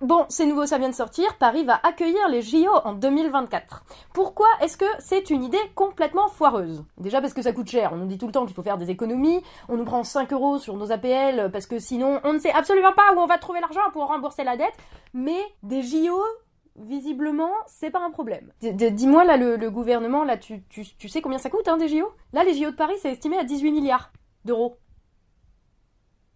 bon, c'est nouveau, ça vient de sortir, Paris va accueillir les JO en 2024. Pourquoi est-ce que c'est une idée complètement foireuse? Déjà parce que ça coûte cher, on nous dit tout le temps qu'il faut faire des économies, on nous prend 5 euros sur nos APL parce que sinon on ne sait absolument pas où on va trouver l'argent pour rembourser la dette, mais des JO visiblement, c'est pas un problème. Dis-moi, là, le, gouvernement, là, tu, sais combien ça coûte, hein, des JO Là, les JO de Paris, c'est estimé à 18 milliards d'euros.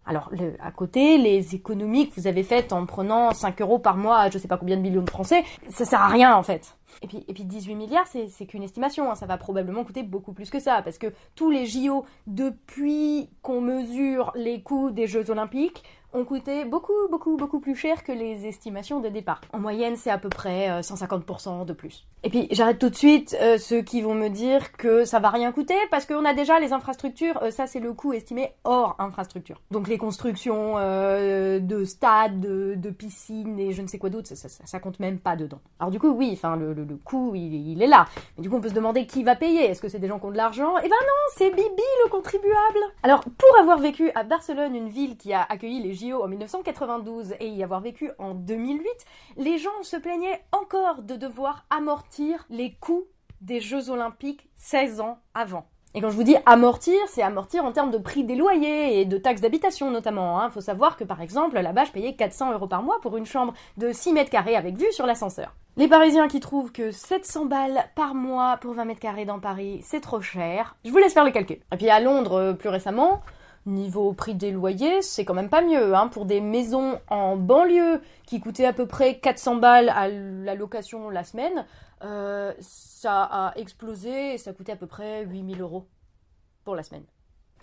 Alors, le, à côté, les économies que vous avez faites en prenant 5 euros par mois à je sais pas combien de millions de Français, ça sert à rien en fait. Et puis, et puis 18 milliards, c'est qu'une estimation, hein. ça va probablement coûter beaucoup plus que ça, parce que tous les JO, depuis qu'on mesure les coûts des Jeux Olympiques, ont coûté beaucoup, beaucoup, beaucoup plus cher que les estimations de départ. En moyenne, c'est à peu près 150% euh, de plus. Et puis, j'arrête tout de suite euh, ceux qui vont me dire que ça va rien coûter parce qu'on a déjà les infrastructures. Euh, ça, c'est le coût estimé hors infrastructure. Donc, les constructions de stades, de, piscines et je ne sais quoi d'autre, ça, ça, compte même pas dedans. Alors, du coup, oui, enfin, le, le, coût, il, il, est là. Mais du coup, on peut se demander qui va payer. Est-ce que c'est des gens qui ont de l'argent? Eh ben non, c'est Bibi, le contribuable. Alors, pour avoir vécu à Barcelone, une ville qui a accueilli les JO en 1992 et y avoir vécu en 2008, les gens se plaignaient encore de devoir amortir les coûts des Jeux Olympiques 16 ans avant. Et quand je vous dis amortir, c'est amortir en termes de prix des loyers et de taxes d'habitation notamment. Il hein. faut savoir que par exemple, là-bas, je payais 400 euros par mois pour une chambre de 6 mètres carrés avec vue sur l'ascenseur. Les Parisiens qui trouvent que 700 balles par mois pour 20 mètres carrés dans Paris, c'est trop cher, je vous laisse faire le calcul. Et puis à Londres, euh, plus récemment, Niveau prix des loyers, c'est quand même pas mieux. Hein. Pour des maisons en banlieue qui coûtaient à peu près 400 balles à la location la semaine, euh, ça a explosé et ça coûtait à peu près 8000 euros pour la semaine.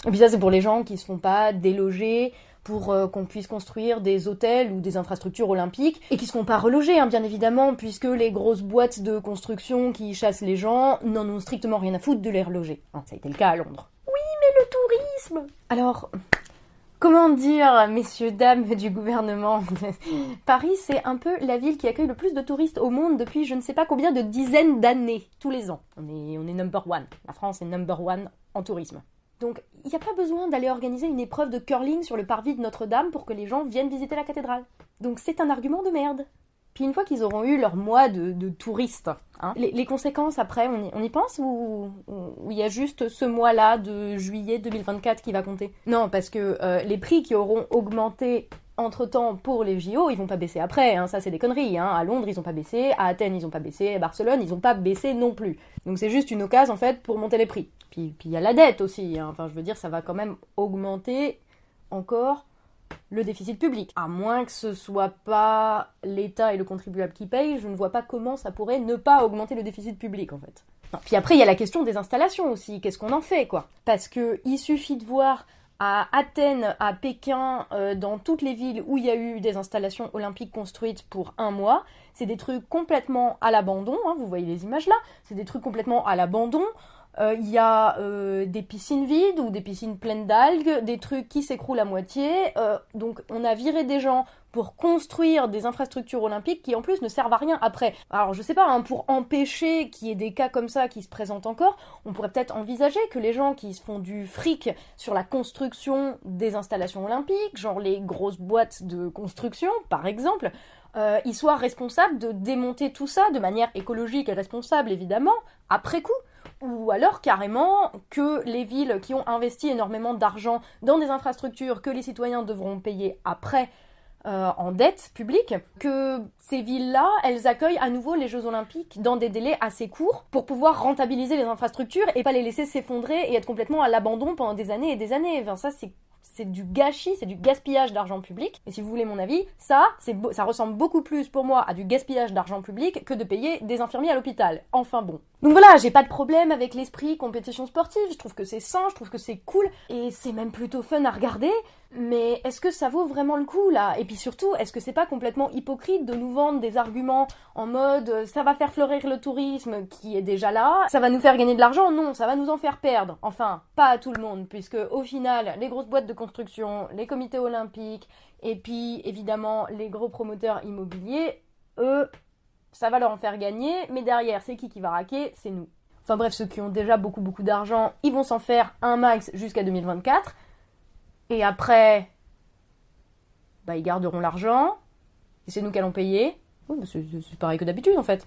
Et puis ça, c'est pour les gens qui ne se font pas déloger pour euh, qu'on puisse construire des hôtels ou des infrastructures olympiques et qui ne se font pas reloger, hein, bien évidemment, puisque les grosses boîtes de construction qui chassent les gens n'en ont strictement rien à foutre de les reloger. ça a été le cas à Londres Alors, comment dire, messieurs, dames du gouvernement? Paris, c'est un peu la ville qui accueille le plus de touristes au monde depuis je ne sais pas combien de dizaines d'années, tous les ans. On est, on est number one. La France est number one en tourisme. Donc, il n'y a pas besoin d'aller organiser une épreuve de curling sur le parvis de Notre-Dame pour que les gens viennent visiter la cathédrale. Donc, c'est un argument de merde. Puis une fois qu'ils auront eu leur mois de, touristes, hein, les, conséquences après, on y, pense ou il y a juste ce mois-là de juillet 2024 qui va compter? Non, parce que euh, les prix qui auront augmenté entre-temps pour les JO, ils vont pas baisser après, hein, ça c'est des conneries. Hein. À Londres, ils ont pas baissé, à Athènes, ils ont pas baissé, à Barcelone, ils ont pas baissé non plus. Donc c'est juste une occasion en fait pour monter les prix. Puis il y a la dette aussi, enfin je veux dire, ça va quand même augmenter encore le déficit public. À moins que ce soit pas l'État et le contribuable qui payent, je ne vois pas comment ça pourrait ne pas augmenter le déficit public en fait. Puis après, il y a la question des installations aussi. Qu'est-ce qu'on en fait, quoi? Parce que il suffit de voir à Athènes, à Pékin, euh, dans toutes les villes où il y a eu des installations olympiques construites pour un mois, c'est des trucs complètement à l'abandon. Hein, vous voyez les images là. C'est des trucs complètement à l'abandon. Euh, il y a euh, des piscines vides ou des piscines pleines d'algues, des trucs qui s'écroulent à moitié. Euh, donc on a viré des gens pour construire des infrastructures olympiques qui en plus ne servent à rien après. Alors je sais pas, hein, pour empêcher qu'il y ait des cas comme ça qui se présentent encore, on pourrait peut-être envisager que les gens qui se font du fric sur la construction des installations olympiques, genre les grosses boîtes de construction par exemple, ils soient responsables de démonter tout ça de manière écologique et responsable évidemment, après coup ou alors carrément que les villes qui ont investi énormément d'argent dans des infrastructures que les citoyens devront payer après euh, en dette publique, que ces villes-là, elles accueillent à nouveau les Jeux Olympiques dans des délais assez courts pour pouvoir rentabiliser les infrastructures et pas les laisser s'effondrer et être complètement à l'abandon pendant des années et des années. C'est du gâchis, c'est du gaspillage d'argent public. Et si vous voulez mon avis, ça, ça ressemble beaucoup plus pour moi à du gaspillage d'argent public que de payer des infirmiers à l'hôpital. Enfin bon. Donc voilà, j'ai pas de problème avec l'esprit compétition sportive. Je trouve que c'est sain, je trouve que c'est cool et c'est même plutôt fun à regarder. Mais est-ce que ça vaut vraiment le coup là? Et puis surtout, est-ce que c'est pas complètement hypocrite de nous vendre des arguments en mode euh, ça va faire fleurir le tourisme qui est déjà là, ça va nous faire gagner de l'argent? Non, ça va nous en faire perdre. Enfin, pas à tout le monde, puisque au final, les grosses boîtes de construction, les comités olympiques, et puis évidemment les gros promoteurs immobiliers, eux, ça va leur en faire gagner, mais derrière, c'est qui qui va raquer? C'est nous. Enfin bref, ceux qui ont déjà beaucoup beaucoup d'argent, ils vont s'en faire un max jusqu'à 2024. Et après, bah, ils garderont l'argent. Et c'est nous qui allons payer. C'est pareil que d'habitude en fait.